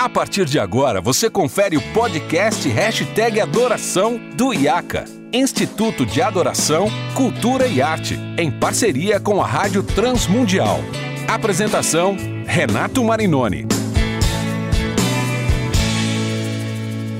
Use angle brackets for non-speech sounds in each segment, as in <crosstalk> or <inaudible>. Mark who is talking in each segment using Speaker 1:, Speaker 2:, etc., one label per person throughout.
Speaker 1: A partir de agora, você confere o podcast Hashtag Adoração do IACA, Instituto de Adoração, Cultura e Arte, em parceria com a Rádio Transmundial. Apresentação, Renato Marinoni.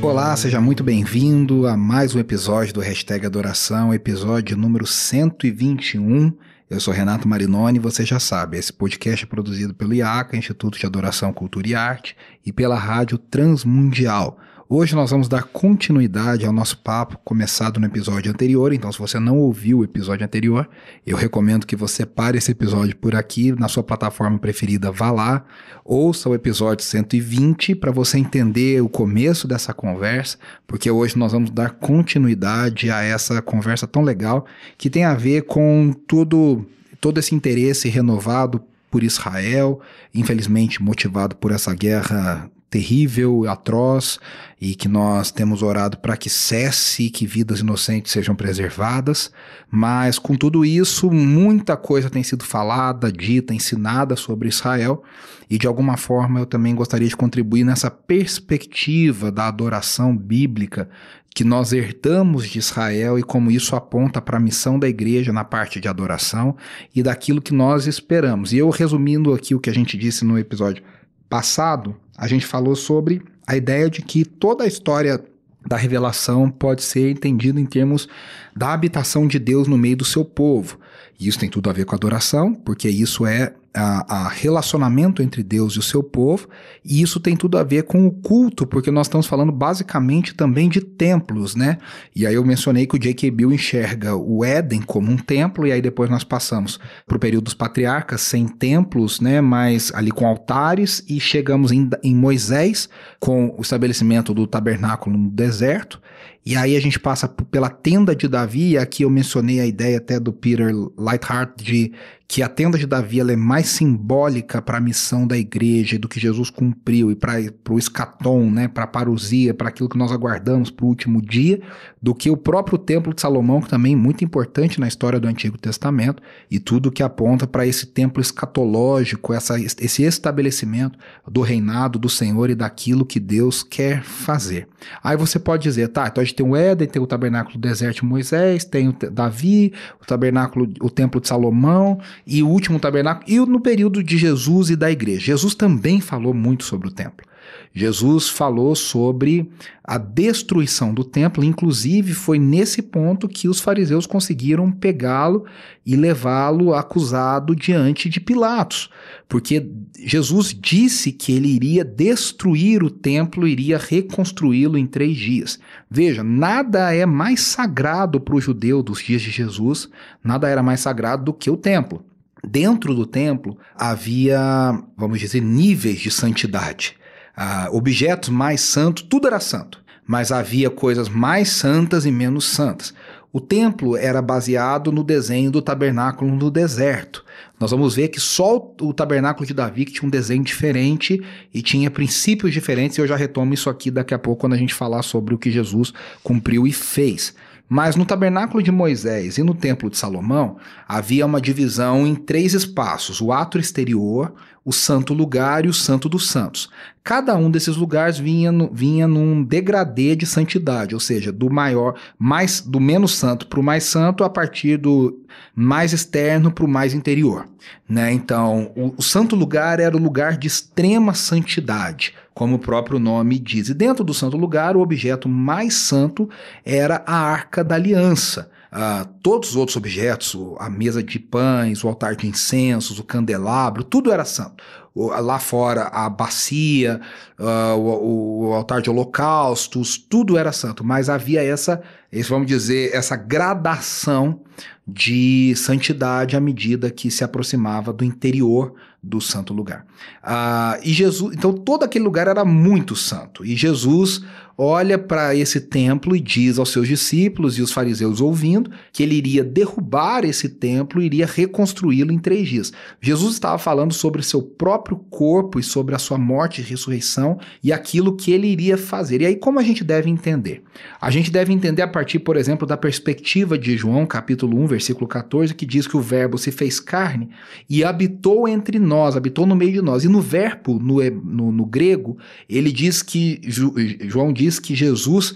Speaker 2: Olá, seja muito bem-vindo a mais um episódio do Hashtag Adoração, episódio número 121. Eu sou Renato Marinoni e você já sabe, esse podcast é produzido pelo IACA, Instituto de Adoração, Cultura e Arte, e pela Rádio Transmundial. Hoje nós vamos dar continuidade ao nosso papo começado no episódio anterior, então se você não ouviu o episódio anterior, eu recomendo que você pare esse episódio por aqui, na sua plataforma preferida, vá lá, ouça o episódio 120 para você entender o começo dessa conversa, porque hoje nós vamos dar continuidade a essa conversa tão legal que tem a ver com tudo, todo esse interesse renovado por Israel, infelizmente motivado por essa guerra terrível, atroz, e que nós temos orado para que cesse e que vidas inocentes sejam preservadas. Mas com tudo isso, muita coisa tem sido falada, dita, ensinada sobre Israel, e de alguma forma eu também gostaria de contribuir nessa perspectiva da adoração bíblica que nós herdamos de Israel e como isso aponta para a missão da igreja na parte de adoração e daquilo que nós esperamos. E eu resumindo aqui o que a gente disse no episódio passado, a gente falou sobre a ideia de que toda a história da revelação pode ser entendida em termos da habitação de Deus no meio do seu povo. E isso tem tudo a ver com adoração, porque isso é a, a, relacionamento entre Deus e o seu povo, e isso tem tudo a ver com o culto, porque nós estamos falando basicamente também de templos, né? E aí eu mencionei que o J.K. Bill enxerga o Éden como um templo, e aí depois nós passamos para o período dos patriarcas sem templos, né? Mas ali com altares, e chegamos em, em Moisés com o estabelecimento do tabernáculo no deserto, e aí a gente passa pela tenda de Davi, e aqui eu mencionei a ideia até do Peter Lightheart de que a tenda de Davi é mais simbólica para a missão da igreja do que Jesus cumpriu e para o escatom, né, para a parousia, para aquilo que nós aguardamos para o último dia, do que o próprio templo de Salomão, que também é muito importante na história do Antigo Testamento, e tudo que aponta para esse templo escatológico, essa, esse estabelecimento do reinado do Senhor e daquilo que Deus quer fazer. Aí você pode dizer, tá, então a tem o Éden, tem o tabernáculo do deserto de Moisés, tem o Davi, o tabernáculo, o templo de Salomão, e o último tabernáculo, e no período de Jesus e da igreja. Jesus também falou muito sobre o templo. Jesus falou sobre a destruição do templo, inclusive foi nesse ponto que os fariseus conseguiram pegá-lo e levá-lo acusado diante de Pilatos, porque Jesus disse que ele iria destruir o templo, iria reconstruí-lo em três dias. Veja, nada é mais sagrado para o judeu dos dias de Jesus, nada era mais sagrado do que o templo. Dentro do templo havia, vamos dizer, níveis de santidade. Ah, objetos mais santos, tudo era santo, mas havia coisas mais santas e menos santas. O templo era baseado no desenho do tabernáculo no deserto. Nós vamos ver que só o tabernáculo de Davi que tinha um desenho diferente e tinha princípios diferentes, e eu já retomo isso aqui daqui a pouco quando a gente falar sobre o que Jesus cumpriu e fez. Mas no tabernáculo de Moisés e no templo de Salomão havia uma divisão em três espaços: o ato exterior, o santo lugar e o santo dos santos. Cada um desses lugares vinha, no, vinha num degradê de santidade, ou seja, do maior, mais do menos santo para o mais santo, a partir do mais externo para o mais interior. Né? Então, o, o santo lugar era o lugar de extrema santidade, como o próprio nome diz. E dentro do santo lugar, o objeto mais santo era a arca da aliança. Uh, todos os outros objetos, a mesa de pães, o altar de incensos, o candelabro, tudo era santo. Lá fora, a bacia, uh, o, o, altar de holocaustos, tudo era santo, mas havia essa, vamos dizer, essa gradação de santidade à medida que se aproximava do interior do santo lugar. Uh, e Jesus, então todo aquele lugar era muito santo. E Jesus olha para esse templo e diz aos seus discípulos e os fariseus ouvindo que ele ele iria derrubar esse templo e iria reconstruí-lo em três dias. Jesus estava falando sobre seu próprio corpo e sobre a sua morte e ressurreição e aquilo que ele iria fazer. E aí, como a gente deve entender? A gente deve entender a partir, por exemplo, da perspectiva de João, capítulo 1, versículo 14, que diz que o Verbo se fez carne e habitou entre nós, habitou no meio de nós. E no verbo, no, no, no grego, ele diz que, João diz que Jesus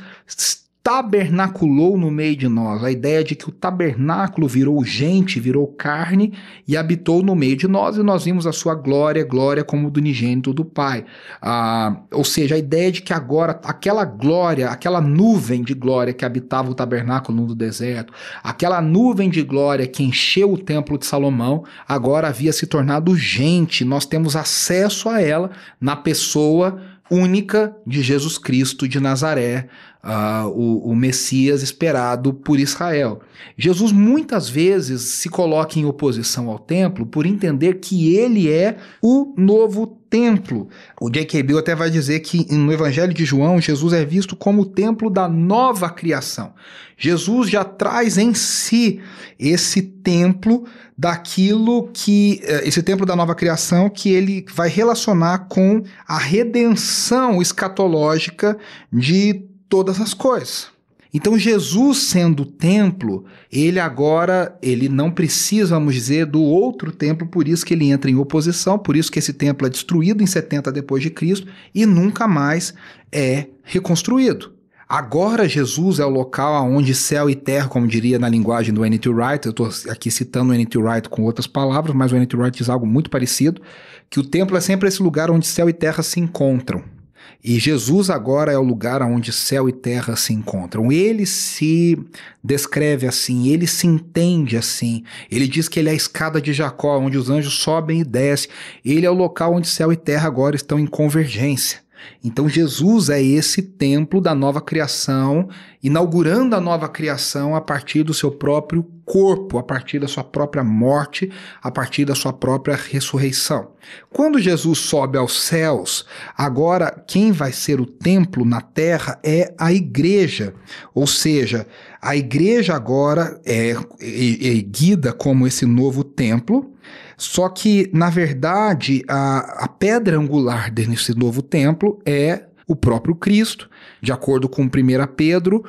Speaker 2: tabernaculou no meio de nós. A ideia de que o tabernáculo virou gente, virou carne e habitou no meio de nós, e nós vimos a sua glória, glória como do unigênito do Pai. Ah, ou seja, a ideia de que agora aquela glória, aquela nuvem de glória que habitava o tabernáculo no deserto, aquela nuvem de glória que encheu o templo de Salomão, agora havia se tornado gente. Nós temos acesso a ela na pessoa única de Jesus Cristo de Nazaré, uh, o, o Messias esperado por Israel. Jesus muitas vezes se coloca em oposição ao templo por entender que ele é o novo templo. O J.K. Bill até vai dizer que no Evangelho de João, Jesus é visto como o templo da nova criação. Jesus já traz em si esse templo daquilo que eh, esse templo da nova criação que ele vai relacionar com a redenção escatológica de todas as coisas. Então Jesus sendo o templo, ele agora ele não precisa, vamos dizer, do outro templo, por isso que ele entra em oposição, por isso que esse templo é destruído em 70 depois de Cristo e nunca mais é reconstruído. Agora Jesus é o local onde céu e terra, como diria na linguagem do N.T. Wright, eu estou aqui citando o N.T. Wright com outras palavras, mas o N.T. Wright diz algo muito parecido, que o templo é sempre esse lugar onde céu e terra se encontram. E Jesus agora é o lugar onde céu e terra se encontram. Ele se descreve assim, ele se entende assim. Ele diz que ele é a escada de Jacó, onde os anjos sobem e descem. Ele é o local onde céu e terra agora estão em convergência. Então Jesus é esse templo da nova criação, inaugurando a nova criação a partir do seu próprio corpo, a partir da sua própria morte, a partir da sua própria ressurreição. Quando Jesus sobe aos céus, agora quem vai ser o templo na terra é a igreja. Ou seja, a igreja agora é erguida como esse novo templo, só que, na verdade, a, a pedra angular desse novo templo é o próprio Cristo. De acordo com 1 Pedro,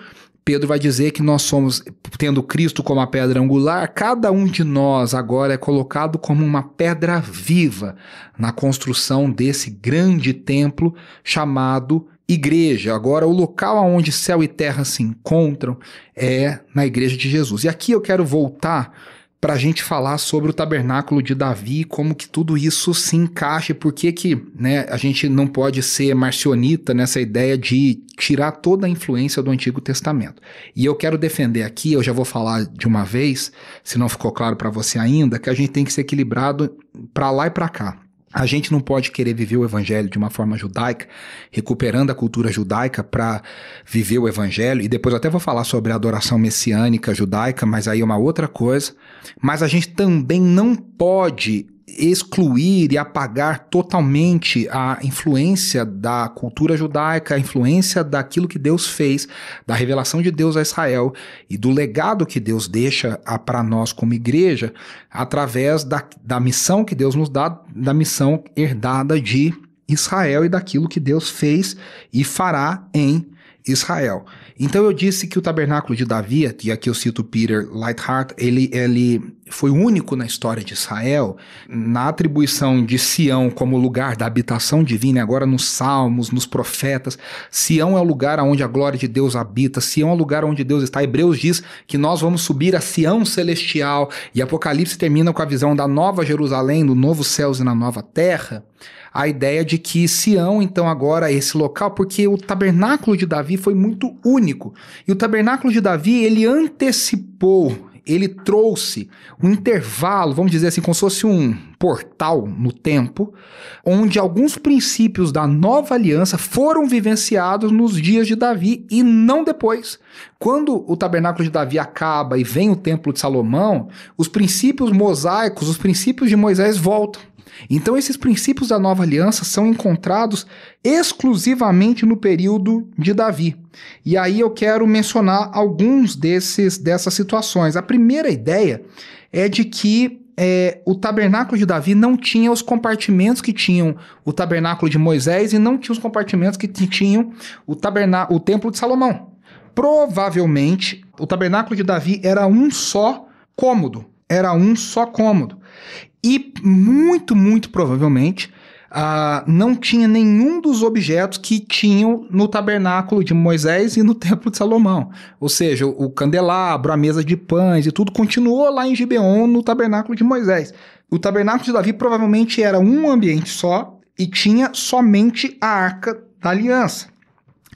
Speaker 2: Pedro vai dizer que nós somos, tendo Cristo como a pedra angular, cada um de nós agora é colocado como uma pedra viva na construção desse grande templo chamado igreja. Agora, o local onde céu e terra se encontram é na igreja de Jesus. E aqui eu quero voltar para a gente falar sobre o tabernáculo de Davi, como que tudo isso se encaixa, por que que né, a gente não pode ser marcionita nessa ideia de tirar toda a influência do Antigo Testamento. E eu quero defender aqui, eu já vou falar de uma vez, se não ficou claro para você ainda, que a gente tem que ser equilibrado para lá e para cá. A gente não pode querer viver o evangelho de uma forma judaica, recuperando a cultura judaica para viver o evangelho, e depois eu até vou falar sobre a adoração messiânica judaica, mas aí é uma outra coisa. Mas a gente também não pode excluir e apagar totalmente a influência da cultura judaica, a influência daquilo que Deus fez, da revelação de Deus a Israel e do legado que Deus deixa para nós como igreja, através da, da missão que Deus nos dá, da missão herdada de Israel e daquilo que Deus fez e fará em Israel. Então eu disse que o tabernáculo de Davi, e aqui eu cito Peter Lightheart, ele, ele foi único na história de Israel na atribuição de Sião como lugar da habitação divina, agora nos Salmos, nos profetas. Sião é o lugar onde a glória de Deus habita, Sião é o lugar onde Deus está. Hebreus diz que nós vamos subir a Sião celestial, e Apocalipse termina com a visão da nova Jerusalém, do novo céus e na nova terra a ideia de que Sião, então, agora é esse local, porque o tabernáculo de Davi foi muito único. E o tabernáculo de Davi, ele antecipou, ele trouxe um intervalo, vamos dizer assim, como se fosse um portal no tempo, onde alguns princípios da nova aliança foram vivenciados nos dias de Davi e não depois. Quando o tabernáculo de Davi acaba e vem o templo de Salomão, os princípios mosaicos, os princípios de Moisés voltam. Então, esses princípios da nova aliança são encontrados exclusivamente no período de Davi. E aí eu quero mencionar alguns desses dessas situações. A primeira ideia é de que é, o tabernáculo de Davi não tinha os compartimentos que tinham o tabernáculo de Moisés e não tinha os compartimentos que tinham o, taberná o templo de Salomão. Provavelmente, o tabernáculo de Davi era um só cômodo. Era um só cômodo. E muito, muito provavelmente, Uh, não tinha nenhum dos objetos que tinham no tabernáculo de Moisés e no <laughs> templo de Salomão. Ou seja, o candelabro, a mesa de pães e tudo continuou lá em Gibeon no tabernáculo de Moisés. O tabernáculo de Davi provavelmente era um ambiente só e tinha somente a arca da aliança.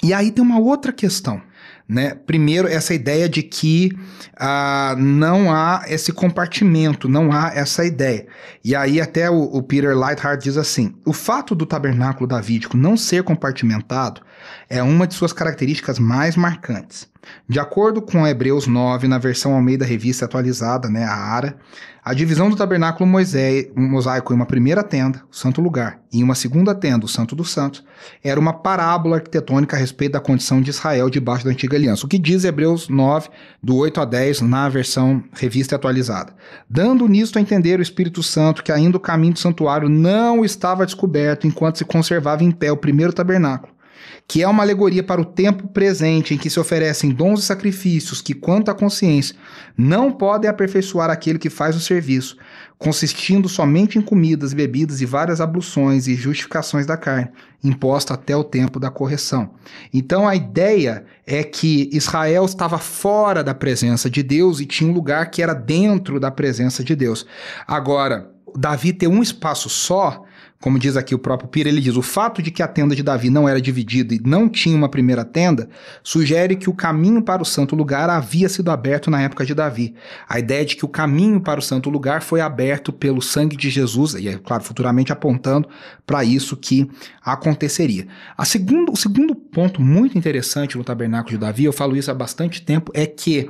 Speaker 2: E aí tem uma outra questão. Né? Primeiro, essa ideia de que ah, não há esse compartimento, não há essa ideia. E aí, até o, o Peter Lightheart diz assim: o fato do tabernáculo davídico não ser compartimentado é uma de suas características mais marcantes. De acordo com Hebreus 9, na versão Almeida Revista atualizada, né, a ARA, a divisão do tabernáculo mosaico em uma primeira tenda, o santo lugar, e em uma segunda tenda, o santo dos santos, era uma parábola arquitetônica a respeito da condição de Israel debaixo da antiga aliança. O que diz Hebreus 9, do 8 a 10, na versão revista atualizada. Dando nisto a entender o Espírito Santo que ainda o caminho do santuário não estava descoberto enquanto se conservava em pé o primeiro tabernáculo que é uma alegoria para o tempo presente em que se oferecem dons e sacrifícios que, quanto à consciência, não podem aperfeiçoar aquele que faz o serviço, consistindo somente em comidas, bebidas e várias abluções e justificações da carne, imposta até o tempo da correção. Então a ideia é que Israel estava fora da presença de Deus e tinha um lugar que era dentro da presença de Deus. Agora, Davi ter um espaço só como diz aqui o próprio Pira, ele diz: o fato de que a tenda de Davi não era dividida e não tinha uma primeira tenda sugere que o caminho para o santo lugar havia sido aberto na época de Davi. A ideia de que o caminho para o santo lugar foi aberto pelo sangue de Jesus, e é claro, futuramente apontando para isso que aconteceria. A segundo, o segundo ponto muito interessante no tabernáculo de Davi, eu falo isso há bastante tempo, é que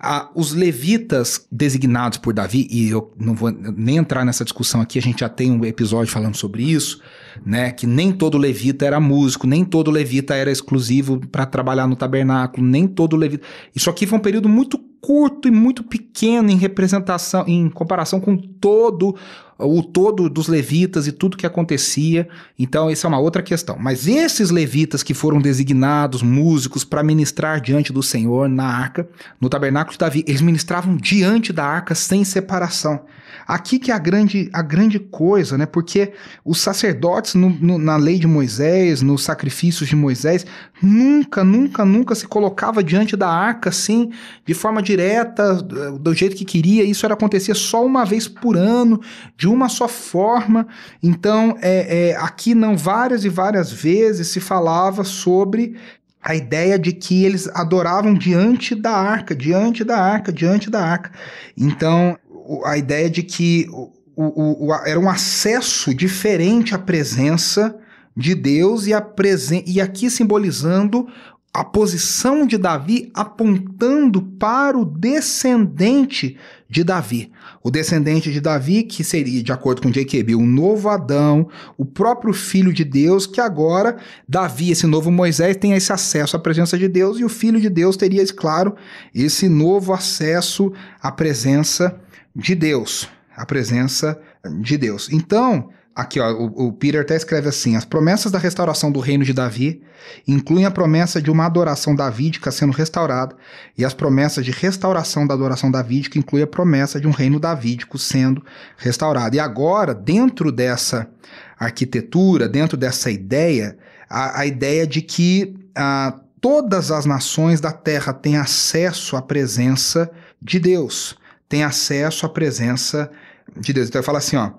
Speaker 2: ah, os levitas designados por Davi, e eu não vou nem entrar nessa discussão aqui, a gente já tem um episódio falando sobre isso, né? Que nem todo levita era músico, nem todo levita era exclusivo para trabalhar no tabernáculo, nem todo levita. Isso aqui foi um período muito curto e muito pequeno em representação, em comparação com todo o todo dos levitas e tudo que acontecia. Então, essa é uma outra questão. Mas esses levitas que foram designados músicos para ministrar diante do Senhor na arca, no tabernáculo de Davi, eles ministravam diante da arca sem separação. Aqui que é a grande, a grande coisa, né? Porque os sacerdotes no, no, na lei de Moisés, nos sacrifícios de Moisés, nunca, nunca, nunca se colocava diante da arca assim, de forma direta, do jeito que queria. Isso era acontecia só uma vez por ano, de uma só forma. Então, é, é, aqui não várias e várias vezes se falava sobre a ideia de que eles adoravam diante da arca, diante da arca, diante da arca. Então, a ideia de que o, o, o, era um acesso diferente à presença de Deus e, a presen e aqui simbolizando a posição de Davi apontando para o descendente de Davi. O descendente de Davi, que seria, de acordo com J.K.B., o novo Adão, o próprio filho de Deus, que agora Davi, esse novo Moisés, tem esse acesso à presença de Deus, e o filho de Deus teria, claro, esse novo acesso à presença de Deus. A presença de Deus. Então, Aqui, ó, o, o, Peter até escreve assim: as promessas da restauração do reino de Davi incluem a promessa de uma adoração davídica sendo restaurada, e as promessas de restauração da adoração davídica incluem a promessa de um reino davídico sendo restaurado. E agora, dentro dessa arquitetura, dentro dessa ideia, a, a ideia de que a, todas as nações da terra têm acesso à presença de Deus, têm acesso à presença de Deus. Então ele fala assim, ó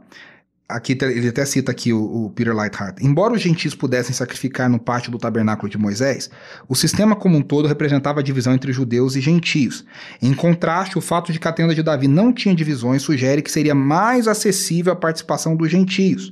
Speaker 2: aqui ele até cita aqui o, o, Peter Lightheart. Embora os gentios pudessem sacrificar no pátio do tabernáculo de Moisés, o sistema como um todo representava a divisão entre judeus e gentios. Em contraste, o fato de que a tenda de Davi não tinha divisões sugere que seria mais acessível a participação dos gentios.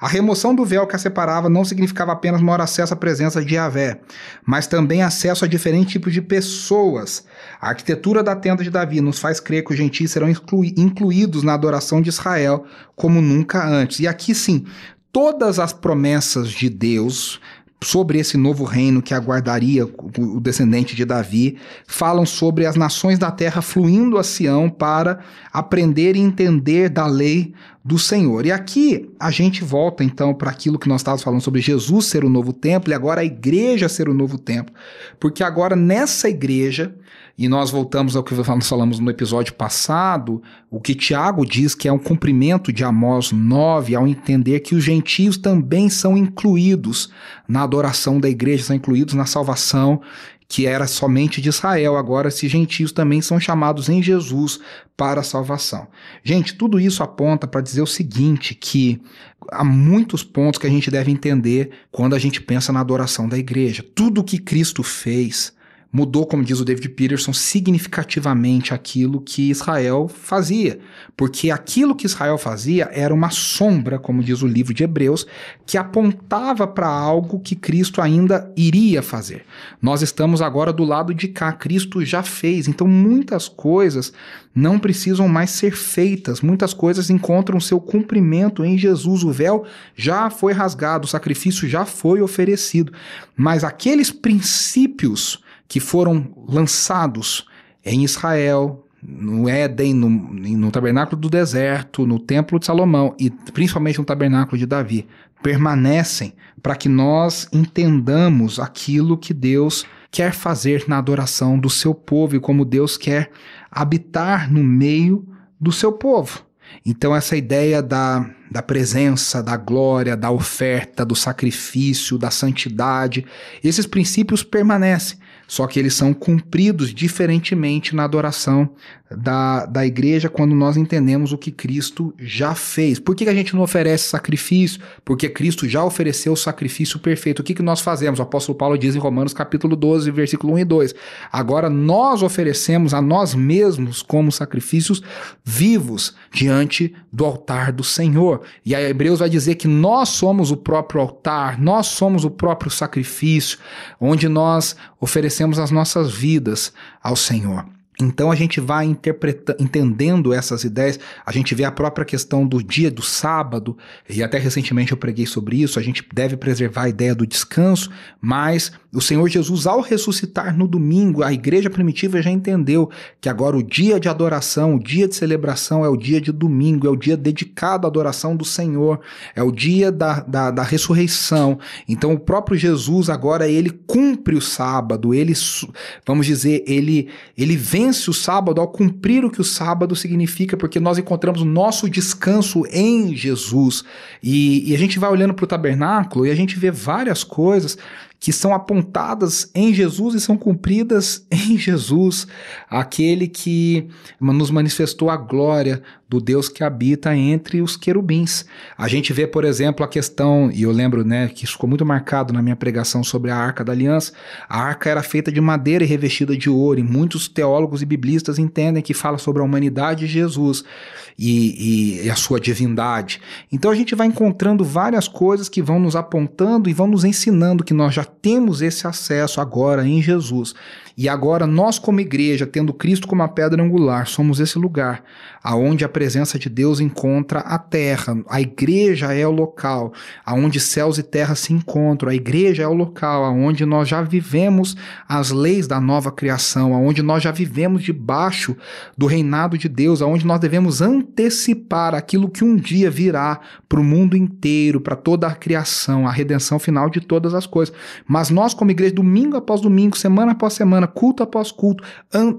Speaker 2: A remoção do véu que a separava não significava apenas maior acesso à presença de Yahvé, mas também acesso a diferentes tipos de pessoas. A arquitetura da tenda de Davi nos faz crer que os gentios serão incluídos na adoração de Israel como nunca antes. E aqui sim, todas as promessas de Deus sobre esse novo reino que aguardaria o descendente de Davi, falam sobre as nações da terra fluindo a Sião para aprender e entender da lei do Senhor. E aqui a gente volta então para aquilo que nós estávamos falando sobre Jesus ser o novo templo e agora a igreja ser o novo templo, porque agora nessa igreja e nós voltamos ao que nós falamos no episódio passado, o que Tiago diz que é um cumprimento de Amós 9, ao entender que os gentios também são incluídos na adoração da igreja, são incluídos na salvação que era somente de Israel. Agora, esses gentios também são chamados em Jesus para a salvação. Gente, tudo isso aponta para dizer o seguinte: que há muitos pontos que a gente deve entender quando a gente pensa na adoração da igreja. Tudo que Cristo fez mudou, como diz o David Peterson, significativamente aquilo que Israel fazia. Porque aquilo que Israel fazia era uma sombra, como diz o livro de Hebreus, que apontava para algo que Cristo ainda iria fazer. Nós estamos agora do lado de cá, Cristo já fez. Então, muitas coisas não precisam mais ser feitas, muitas coisas encontram seu cumprimento em Jesus. O véu já foi rasgado, o sacrifício já foi oferecido. Mas aqueles princípios que foram lançados em Israel, no Éden, no, no, tabernáculo do deserto, no templo de Salomão e principalmente no tabernáculo de Davi, permanecem para que nós entendamos aquilo que Deus quer fazer na adoração do seu povo e como Deus quer habitar no meio do seu povo. Então, essa ideia da, da presença, da glória, da oferta, do sacrifício, da santidade, esses princípios permanecem só que eles são cumpridos diferentemente na adoração da, da igreja quando nós entendemos o que Cristo já fez. Por que a gente não oferece sacrifício? Porque Cristo já ofereceu o sacrifício perfeito. O que, que nós fazemos? O apóstolo Paulo diz em Romanos capítulo 12, versículo 1 e 2. Agora nós oferecemos a nós mesmos como sacrifícios vivos diante do altar do Senhor. E a Hebreus vai dizer que nós somos o próprio altar, nós somos o próprio sacrifício, onde nós oferecemos as nossas vidas ao Senhor. Então a gente vai interpretando, entendendo essas ideias, a gente vê a própria questão do dia do sábado, e até recentemente eu preguei sobre isso, a gente deve preservar a ideia do descanso, mas o Senhor Jesus, ao ressuscitar no domingo, a igreja primitiva já entendeu que agora o dia de adoração, o dia de celebração é o dia de domingo, é o dia dedicado à adoração do Senhor, é o dia da, da, da ressurreição. Então o próprio Jesus agora ele cumpre o sábado, ele, vamos dizer, ele, ele vem vence o sábado ao cumprir o que o sábado significa, porque nós encontramos o nosso descanso em Jesus. E, e a gente vai olhando para o tabernáculo e a gente vê várias coisas que são apontadas em Jesus e são cumpridas <laughs> em Jesus, aquele que nos manifestou a glória do Deus que habita entre os querubins. A gente vê, por exemplo, a questão, e eu lembro né, que isso ficou muito marcado na minha pregação sobre a Arca da Aliança. A arca era feita de madeira e revestida de ouro, e muitos teólogos e biblistas entendem que fala sobre a humanidade de Jesus e, e, e a sua divindade. Então a gente vai encontrando várias coisas que vão nos apontando e vão nos ensinando que nós já temos esse acesso agora em Jesus. E agora nós como igreja, tendo Cristo como a pedra angular, somos esse lugar aonde a presença de Deus encontra a terra. A igreja é o local aonde céus e terra se encontram. A igreja é o local aonde nós já vivemos as leis da nova criação, aonde nós já vivemos debaixo do reinado de Deus, aonde nós devemos antecipar aquilo que um dia virá para o mundo inteiro, para toda a criação, a redenção final de todas as coisas. Mas nós como igreja, domingo após domingo, semana após semana, semana, culto após culto,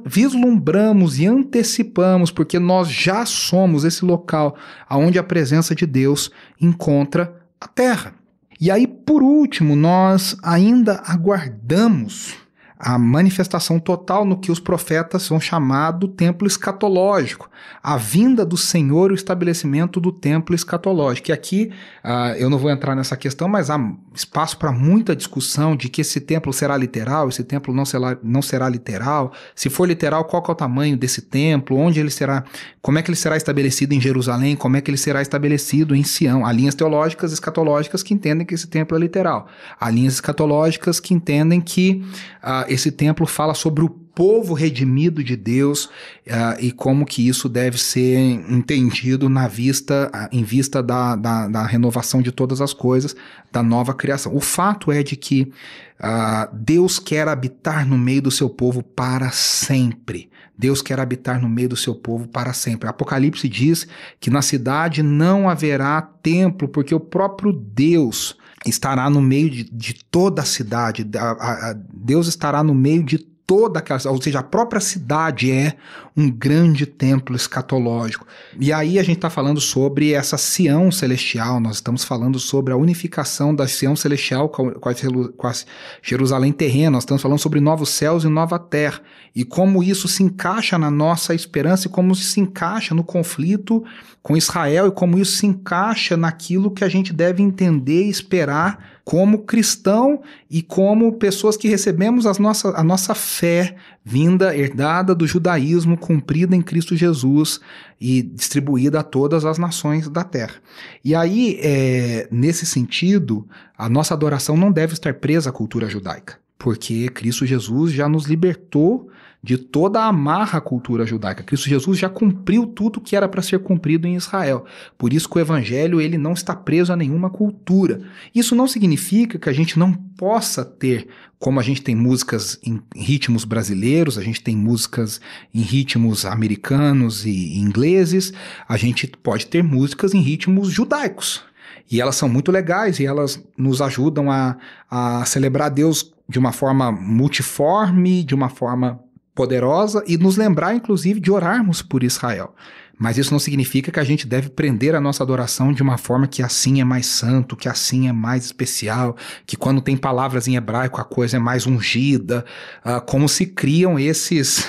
Speaker 2: vislumbramos e antecipamos, porque nós já somos esse local aonde a presença de Deus encontra a terra. E aí, por último, nós ainda aguardamos a manifestação total no que os profetas vão chamar do templo escatológico, a vinda do Senhor e o estabelecimento do templo escatológico. E aqui uh, eu não vou entrar nessa questão, mas há espaço para muita discussão de que esse templo será literal, esse templo não será, não será literal. Se for literal, qual é o tamanho desse templo, onde ele será, como é que ele será estabelecido em Jerusalém, como é que ele será estabelecido em Sião. Há linhas teológicas escatológicas que entendem que esse templo é literal. Há linhas escatológicas que entendem que uh, esse templo fala sobre o povo redimido de Deus uh, e como que isso deve ser entendido na vista, uh, em vista da, da, da, renovação de todas as coisas, da nova criação. O fato é de que uh, Deus quer habitar no meio do seu povo para sempre. Deus quer habitar no meio do seu povo para sempre. Apocalipse diz que na cidade não haverá templo, porque o próprio Deus estará no meio de, de toda a cidade. A, a, Deus estará no meio de toda aquela, ou seja, a própria cidade é um grande templo escatológico. E aí a gente está falando sobre essa Sião celestial, nós estamos falando sobre a unificação da Sião celestial com a, Jerusalém terrena, nós estamos falando sobre novos céus e nova terra, e como isso se encaixa na nossa esperança e como isso se encaixa no conflito com Israel e como isso se encaixa naquilo que a gente deve entender e esperar como cristão e como pessoas que recebemos as nossa, a nossa fé vinda, herdada do judaísmo, cumprida em Cristo Jesus e distribuída a todas as nações da terra. E aí, é, nesse sentido, a nossa adoração não deve estar presa à cultura judaica, porque Cristo Jesus já nos libertou de toda a amarra cultura judaica. Cristo Jesus já cumpriu tudo que era para ser cumprido em Israel. Por isso que o evangelho ele não está preso a nenhuma cultura. Isso não significa que a gente não possa ter, como a gente tem músicas em ritmos brasileiros, a gente tem músicas em ritmos americanos e ingleses, a gente pode ter músicas em ritmos judaicos. E elas são muito legais e elas nos ajudam a, a celebrar Deus de uma forma multiforme, de uma forma poderosa e nos lembrar, inclusive, de orarmos por Israel. Mas isso não significa que a gente deve prender a nossa adoração de uma forma que assim é mais santo, que assim é mais especial, que quando tem palavras em hebraico a coisa é mais ungida, uh, como se criam esses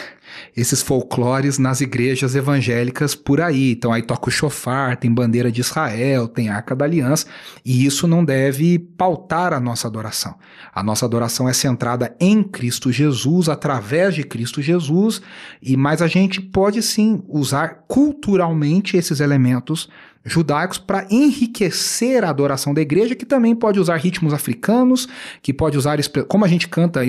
Speaker 2: esses folclores nas igrejas evangélicas por aí. Então aí toca o chofar, tem bandeira de Israel, tem arca da aliança, e isso não deve pautar a nossa adoração. A nossa adoração é centrada em Cristo Jesus, através de Cristo Jesus, e mas a gente pode sim usar culturalmente esses elementos judaicos para enriquecer a adoração da igreja, que também pode usar ritmos africanos, que pode usar, como a gente canta,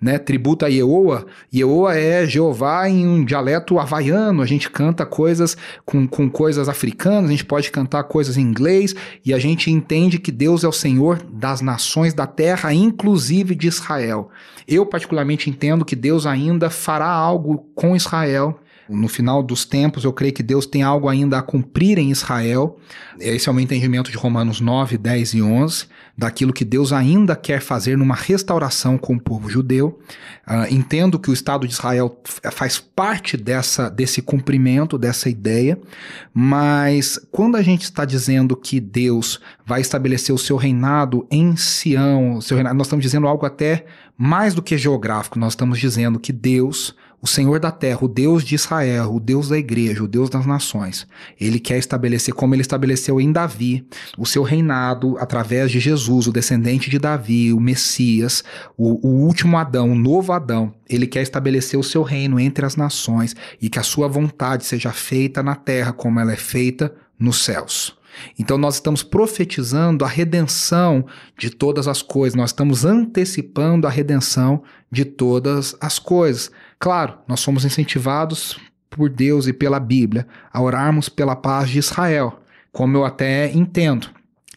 Speaker 2: né, tributa a Yeoa, Yeoa é Jeová em um dialeto havaiano, a gente canta coisas com, com coisas africanas, a gente pode cantar coisas em inglês, e a gente entende que Deus é o Senhor das nações da terra, inclusive de Israel. Eu particularmente entendo que Deus ainda fará algo com Israel, no final dos tempos, eu creio que Deus tem algo ainda a cumprir em Israel. Esse é o meu entendimento de Romanos 9, 10 e 11, daquilo que Deus ainda quer fazer numa restauração com o povo judeu. Uh, entendo que o Estado de Israel faz parte dessa, desse cumprimento, dessa ideia, mas quando a gente está dizendo que Deus vai estabelecer o seu reinado em Sião, seu reinado, nós estamos dizendo algo até mais do que geográfico, nós estamos dizendo que Deus o Senhor da terra, o Deus de Israel, o Deus da igreja, o Deus das nações, ele quer estabelecer, como ele estabeleceu em Davi, o seu reinado através de Jesus, o descendente de Davi, o Messias, o, o último Adão, o novo Adão. Ele quer estabelecer o seu reino entre as nações e que a sua vontade seja feita na terra como ela é feita nos céus. Então nós estamos profetizando a redenção de todas as coisas, nós estamos antecipando a redenção de todas as coisas. Claro, nós somos incentivados por Deus e pela Bíblia a orarmos pela paz de Israel, como eu até entendo.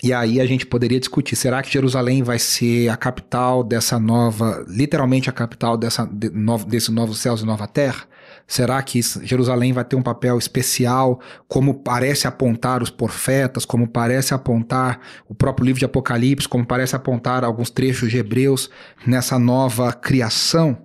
Speaker 2: E aí a gente poderia discutir: será que Jerusalém vai ser a capital dessa nova, literalmente a capital dessa, de, no, desse novo céus e nova terra? Será que Jerusalém vai ter um papel especial, como parece apontar os profetas, como parece apontar o próprio livro de Apocalipse, como parece apontar alguns trechos de Hebreus nessa nova criação?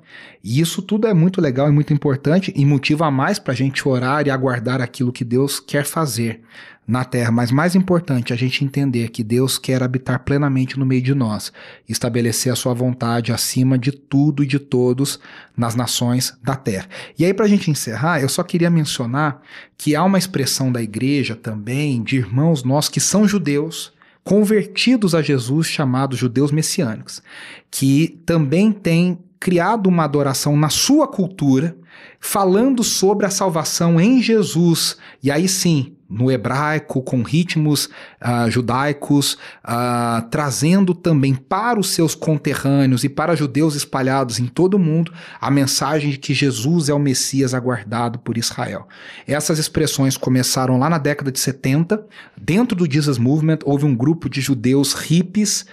Speaker 2: E isso tudo é muito legal e muito importante e motiva mais para a gente orar e aguardar aquilo que Deus quer fazer. Na terra, mas mais importante a gente entender que Deus quer habitar plenamente no meio de nós, estabelecer a sua vontade acima de tudo e de todos nas nações da terra. E aí para a gente encerrar, eu só queria mencionar que há uma expressão da igreja também de irmãos nossos que são judeus, convertidos a Jesus, chamados judeus messiânicos, que também têm criado uma adoração na sua cultura, falando sobre a salvação em Jesus. E aí sim, no hebraico, com ritmos uh, judaicos, uh, trazendo também para os seus conterrâneos e para judeus espalhados em todo o mundo a mensagem de que Jesus é o Messias aguardado por Israel. Essas expressões começaram lá na década de 70. Dentro do Jesus Movement houve um grupo de judeus hippies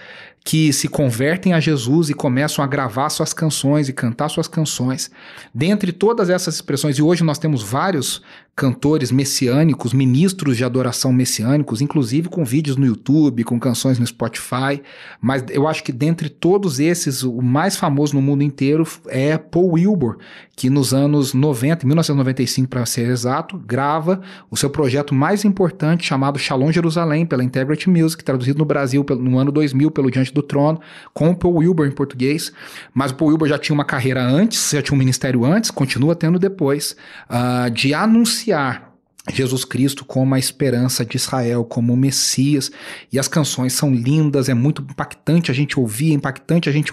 Speaker 2: que se convertem a Jesus e começam a gravar suas canções e cantar suas canções. Dentre todas essas expressões, e hoje nós temos vários cantores messiânicos, ministros de adoração messiânicos, inclusive com vídeos no YouTube, com canções no Spotify, mas eu acho que dentre todos esses, o mais famoso no mundo inteiro é Paul Wilbur, que nos anos 90, 1995 para ser exato, grava o seu projeto mais importante chamado Shalom Jerusalém, pela Integrity Music, traduzido no Brasil no ano 2000 pelo Diante do Trono, com Paul Wilbur em português, mas o Paul Wilbur já tinha uma carreira antes, já tinha um ministério antes, continua tendo depois, uh, de anunciar anunciar Jesus Cristo como a esperança de Israel, como o Messias. E as canções são lindas, é muito impactante a gente ouvir, é impactante a gente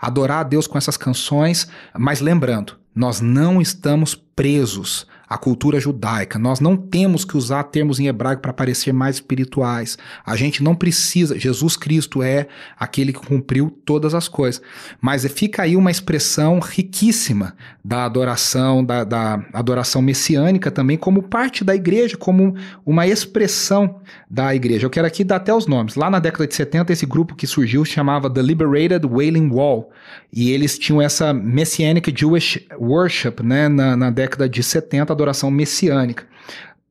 Speaker 2: adorar a Deus com essas canções. Mas lembrando, nós não estamos presos a cultura judaica. Nós não temos que usar termos em hebraico para parecer mais espirituais. A gente não precisa. Jesus Cristo é aquele que cumpriu todas as coisas. Mas fica aí uma expressão riquíssima da adoração, da, da adoração messiânica também, como parte da igreja, como uma expressão da igreja. Eu quero aqui dar até os nomes. Lá na década de 70, esse grupo que surgiu chamava The Liberated Wailing Wall. E eles tinham essa Messianic Jewish Worship né, na, na década de 70 adoração messiânica.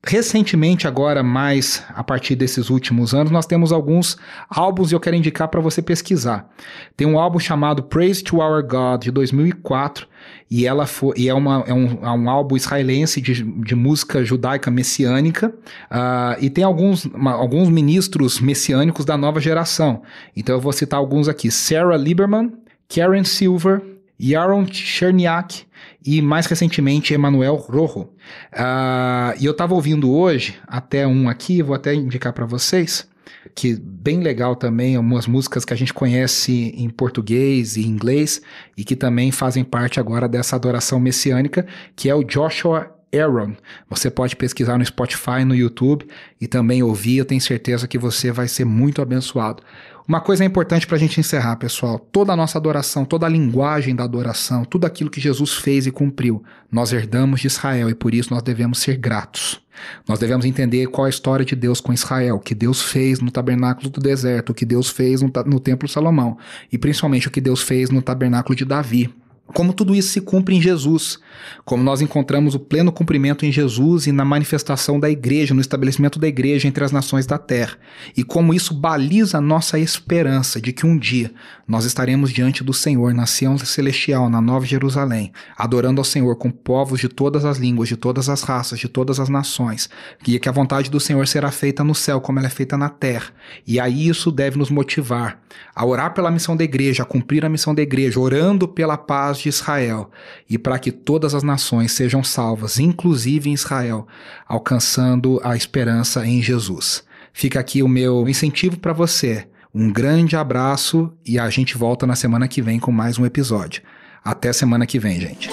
Speaker 2: Recentemente, agora mais a partir desses últimos anos, nós temos alguns álbuns e eu quero indicar para você pesquisar. Tem um álbum chamado Praise to Our God de 2004 e ela foi, e é, uma, é, um, é um álbum israelense de, de música judaica messiânica uh, e tem alguns, uma, alguns ministros messiânicos da nova geração. Então eu vou citar alguns aqui: Sarah Lieberman, Karen Silver, Yaron Cherniak e mais recentemente Emanuel Rojo. Uh, e eu estava ouvindo hoje até um aqui, vou até indicar para vocês, que bem legal também, algumas músicas que a gente conhece em português e inglês e que também fazem parte agora dessa adoração messiânica, que é o Joshua Aaron. Você pode pesquisar no Spotify, no YouTube e também ouvir. Eu tenho certeza que você vai ser muito abençoado. Uma coisa importante para a gente encerrar, pessoal: toda a nossa adoração, toda a linguagem da adoração, tudo aquilo que Jesus fez e cumpriu, nós herdamos de Israel e por isso nós devemos ser gratos. Nós devemos entender qual é a história de Deus com Israel, o que Deus fez no tabernáculo do deserto, o que Deus fez no, no templo Salomão e principalmente o que Deus fez no tabernáculo de Davi. Como tudo isso se cumpre em Jesus, como nós encontramos o pleno cumprimento em Jesus e na manifestação da igreja, no estabelecimento da igreja entre as nações da terra, e como isso baliza a nossa esperança de que um dia nós estaremos diante do Senhor na Sião Celestial, na Nova Jerusalém, adorando ao Senhor com povos de todas as línguas, de todas as raças, de todas as nações, e que a vontade do Senhor será feita no céu como ela é feita na terra. E aí isso deve nos motivar a orar pela missão da igreja, a cumprir a missão da igreja, orando pela paz de Israel e para que todas as nações sejam salvas, inclusive em Israel, alcançando a esperança em Jesus. Fica aqui o meu incentivo para você. Um grande abraço e a gente volta na semana que vem com mais um episódio. Até semana que vem, gente.